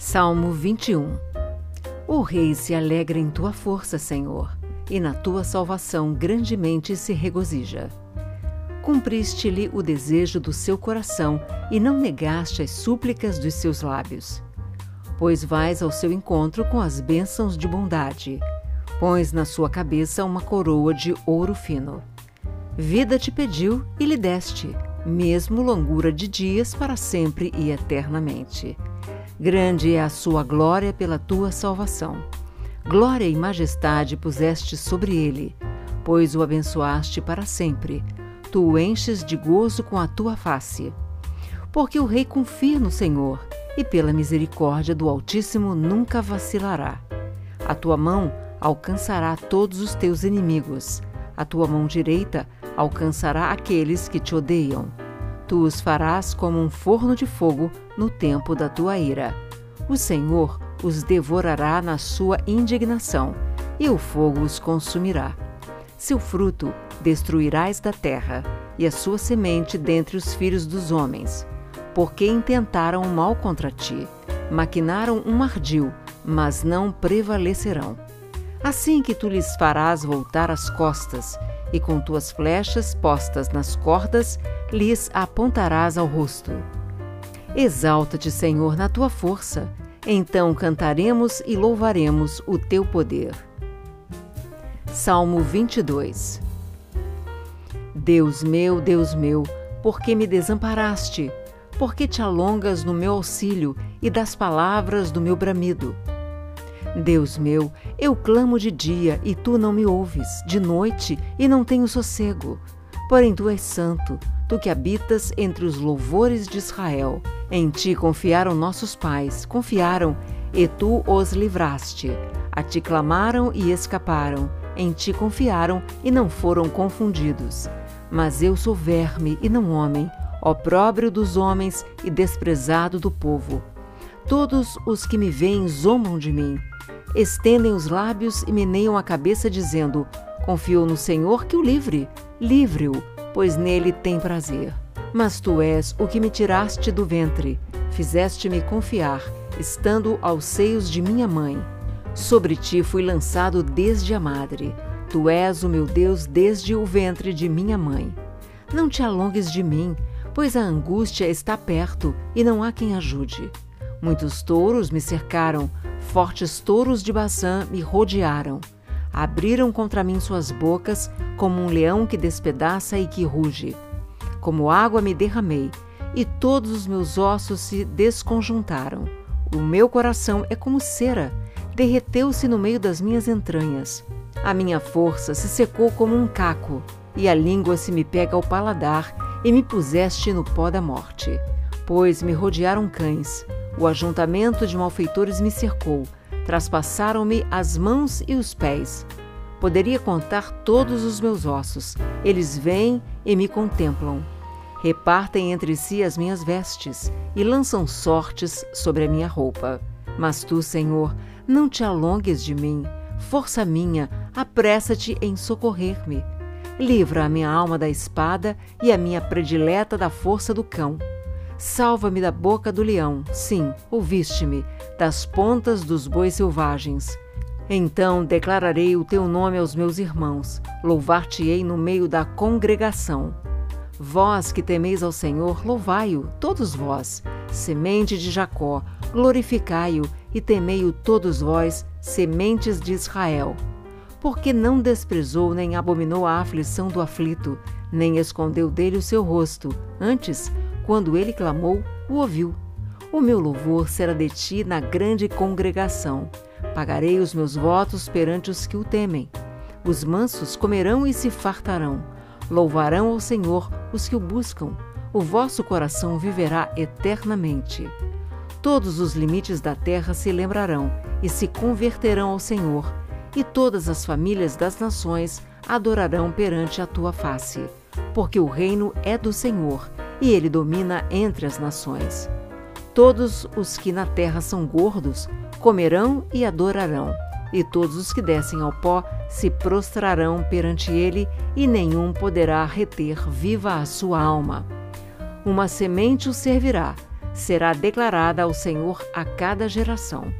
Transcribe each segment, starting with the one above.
Salmo 21 O rei se alegra em tua força, Senhor, e na tua salvação grandemente se regozija. Cumpriste-lhe o desejo do seu coração e não negaste as súplicas dos seus lábios. Pois vais ao seu encontro com as bênçãos de bondade, pões na sua cabeça uma coroa de ouro fino. Vida te pediu e lhe deste, mesmo longura de dias para sempre e eternamente. Grande é a sua glória pela tua salvação. Glória e majestade puseste sobre ele, pois o abençoaste para sempre. Tu o enches de gozo com a tua face. Porque o rei confia no Senhor, e pela misericórdia do Altíssimo nunca vacilará. A tua mão alcançará todos os teus inimigos, a tua mão direita alcançará aqueles que te odeiam. Tu os farás como um forno de fogo no tempo da tua ira. O Senhor os devorará na sua indignação, e o fogo os consumirá. Seu fruto destruirás da terra, e a sua semente dentre os filhos dos homens. Porque intentaram o mal contra ti, maquinaram um ardil, mas não prevalecerão. Assim que tu lhes farás voltar as costas, e com tuas flechas postas nas cordas, lhes apontarás ao rosto. Exalta-te, Senhor, na tua força, então cantaremos e louvaremos o teu poder. Salmo 22 Deus meu, Deus meu, por que me desamparaste? Por que te alongas no meu auxílio e das palavras do meu bramido? Deus meu, eu clamo de dia e tu não me ouves, de noite e não tenho sossego. Porém tu és santo, tu que habitas entre os louvores de Israel. Em ti confiaram nossos pais, confiaram, e tu os livraste. A ti clamaram e escaparam, em ti confiaram e não foram confundidos. Mas eu sou verme e não homem, opróbrio dos homens e desprezado do povo. Todos os que me veem zombam de mim estendem os lábios e meneiam a cabeça, dizendo: Confio no Senhor que o livre, livre-o, pois nele tem prazer. Mas tu és o que me tiraste do ventre, fizeste-me confiar, estando aos seios de minha mãe. Sobre ti fui lançado desde a madre. Tu és o meu Deus desde o ventre de minha mãe. Não te alongues de mim, pois a angústia está perto e não há quem ajude. Muitos touros me cercaram, fortes touros de Bazã me rodearam. Abriram contra mim suas bocas, como um leão que despedaça e que ruge. Como água me derramei, e todos os meus ossos se desconjuntaram. O meu coração é como cera, derreteu-se no meio das minhas entranhas. A minha força se secou como um caco, e a língua se me pega ao paladar, e me puseste no pó da morte. Pois me rodearam cães, o ajuntamento de malfeitores me cercou, traspassaram-me as mãos e os pés. Poderia contar todos os meus ossos. Eles vêm e me contemplam. Repartem entre si as minhas vestes e lançam sortes sobre a minha roupa. Mas tu, Senhor, não te alongues de mim. Força minha, apressa-te em socorrer-me. Livra a minha alma da espada e a minha predileta da força do cão Salva-me da boca do leão, sim, ouviste-me, das pontas dos bois selvagens. Então declararei o teu nome aos meus irmãos, louvar-te-ei no meio da congregação. Vós que temeis ao Senhor, louvai-o, todos vós, semente de Jacó, glorificai-o e temei-o todos vós, sementes de Israel. Porque não desprezou nem abominou a aflição do aflito, nem escondeu dele o seu rosto, antes quando ele clamou, o ouviu. O meu louvor será de ti na grande congregação. Pagarei os meus votos perante os que o temem. Os mansos comerão e se fartarão. Louvarão ao Senhor os que o buscam. O vosso coração viverá eternamente. Todos os limites da terra se lembrarão e se converterão ao Senhor, e todas as famílias das nações adorarão perante a tua face. Porque o reino é do Senhor e ele domina entre as nações. Todos os que na terra são gordos comerão e adorarão, e todos os que descem ao pó se prostrarão perante ele, e nenhum poderá reter viva a sua alma. Uma semente o servirá, será declarada ao Senhor a cada geração.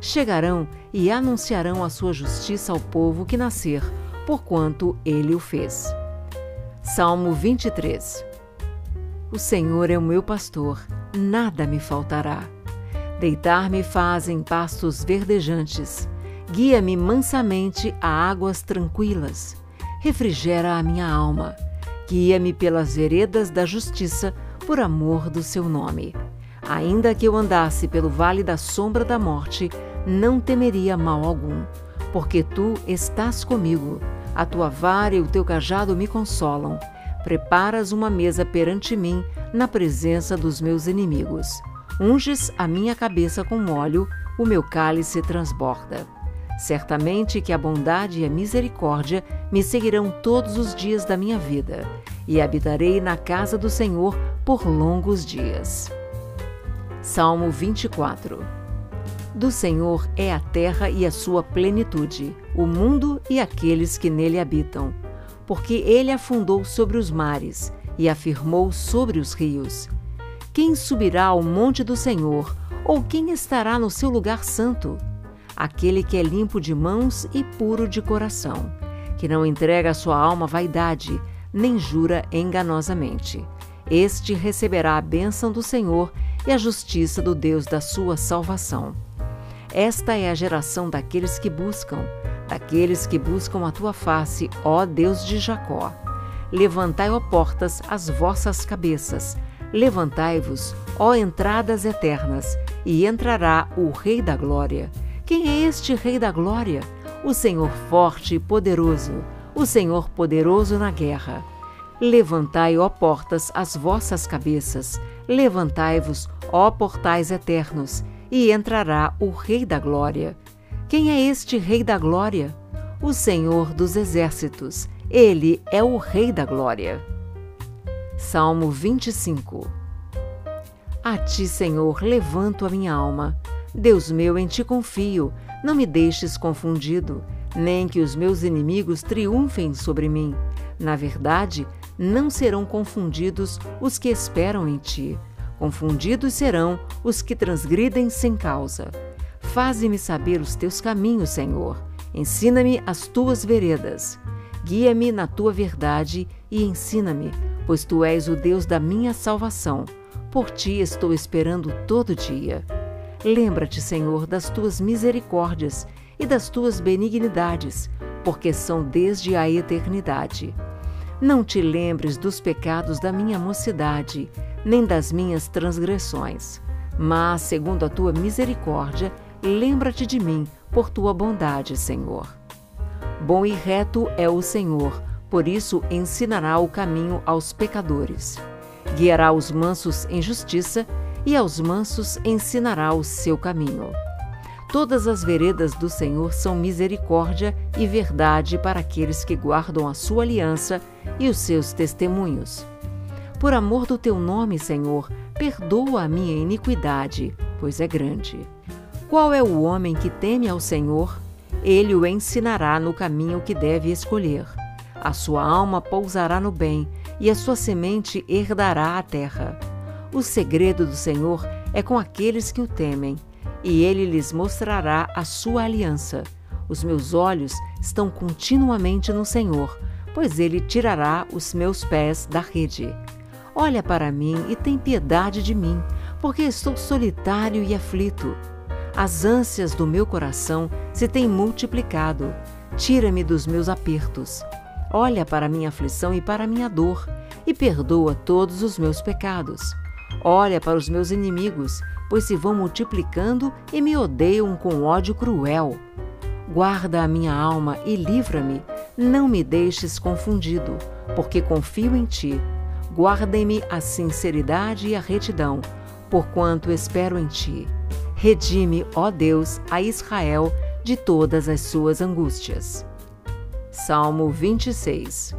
Chegarão e anunciarão a sua justiça ao povo que nascer, porquanto ele o fez. Salmo 23 O Senhor é o meu pastor, nada me faltará. Deitar-me faz em pastos verdejantes, guia-me mansamente a águas tranquilas, refrigera a minha alma, guia-me pelas veredas da justiça por amor do seu nome. Ainda que eu andasse pelo vale da sombra da morte, não temeria mal algum, porque tu estás comigo, a tua vara e o teu cajado me consolam. Preparas uma mesa perante mim, na presença dos meus inimigos. Unges a minha cabeça com óleo, o meu cálice transborda. Certamente que a bondade e a misericórdia me seguirão todos os dias da minha vida, e habitarei na casa do Senhor por longos dias. Salmo 24 Do Senhor é a terra e a sua plenitude, o mundo e aqueles que nele habitam. Porque ele afundou sobre os mares e afirmou sobre os rios. Quem subirá ao monte do Senhor, ou quem estará no seu lugar santo? Aquele que é limpo de mãos e puro de coração, que não entrega a sua alma à vaidade, nem jura enganosamente. Este receberá a bênção do Senhor e a justiça do Deus da sua salvação. Esta é a geração daqueles que buscam, daqueles que buscam a tua face, ó Deus de Jacó. Levantai, ó portas, as vossas cabeças, levantai-vos, ó entradas eternas, e entrará o Rei da Glória. Quem é este Rei da Glória? O Senhor forte e poderoso, o Senhor poderoso na guerra. Levantai, ó portas, as vossas cabeças, levantai-vos, ó portais eternos, e entrará o Rei da Glória. Quem é este Rei da Glória? O Senhor dos Exércitos. Ele é o Rei da Glória. Salmo 25 A ti, Senhor, levanto a minha alma. Deus meu, em ti confio. Não me deixes confundido, nem que os meus inimigos triunfem sobre mim. Na verdade, não serão confundidos os que esperam em ti. Confundidos serão os que transgridem sem causa. Faze-me saber os teus caminhos, Senhor. Ensina-me as tuas veredas. Guia-me na tua verdade e ensina-me, pois tu és o Deus da minha salvação. Por ti estou esperando todo dia. Lembra-te, Senhor, das tuas misericórdias e das tuas benignidades, porque são desde a eternidade. Não te lembres dos pecados da minha mocidade, nem das minhas transgressões. Mas, segundo a tua misericórdia, lembra-te de mim por tua bondade, Senhor. Bom e reto é o Senhor, por isso ensinará o caminho aos pecadores. Guiará os mansos em justiça e aos mansos ensinará o seu caminho. Todas as veredas do Senhor são misericórdia e verdade para aqueles que guardam a sua aliança e os seus testemunhos. Por amor do teu nome, Senhor, perdoa a minha iniquidade, pois é grande. Qual é o homem que teme ao Senhor? Ele o ensinará no caminho que deve escolher. A sua alma pousará no bem, e a sua semente herdará a terra. O segredo do Senhor é com aqueles que o temem e ele lhes mostrará a sua aliança. Os meus olhos estão continuamente no Senhor, pois ele tirará os meus pés da rede. Olha para mim e tem piedade de mim, porque estou solitário e aflito. As ânsias do meu coração se têm multiplicado. Tira-me dos meus apertos. Olha para minha aflição e para minha dor, e perdoa todos os meus pecados. Olha para os meus inimigos pois se vão multiplicando e me odeiam com ódio cruel. Guarda a minha alma e livra-me, não me deixes confundido, porque confio em ti. Guardem-me a sinceridade e a retidão, porquanto espero em ti. Redime, ó Deus, a Israel de todas as suas angústias. Salmo 26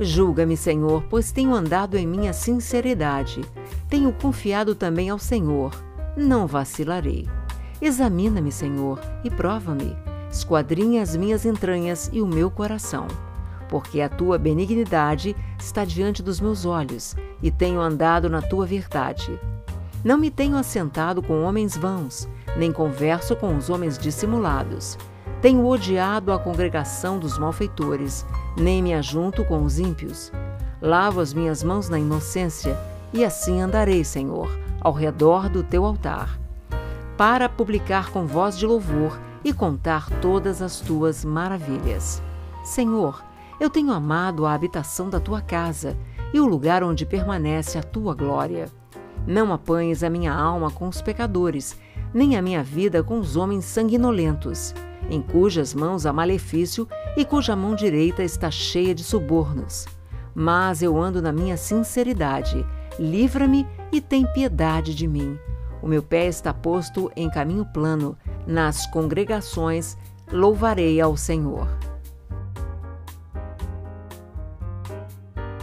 Julga-me, Senhor, pois tenho andado em minha sinceridade tenho confiado também ao Senhor, não vacilarei. Examina-me, Senhor, e prova-me. Esquadrinha as minhas entranhas e o meu coração. Porque a tua benignidade está diante dos meus olhos e tenho andado na tua verdade. Não me tenho assentado com homens vãos, nem converso com os homens dissimulados. Tenho odiado a congregação dos malfeitores, nem me ajunto com os ímpios. Lavo as minhas mãos na inocência, e assim andarei, Senhor, ao redor do teu altar, para publicar com voz de louvor e contar todas as tuas maravilhas. Senhor, eu tenho amado a habitação da tua casa e o lugar onde permanece a tua glória. Não apanhes a minha alma com os pecadores, nem a minha vida com os homens sanguinolentos, em cujas mãos há malefício e cuja mão direita está cheia de subornos. Mas eu ando na minha sinceridade, livra-me e tem piedade de mim. O meu pé está posto em caminho plano, nas congregações louvarei ao Senhor.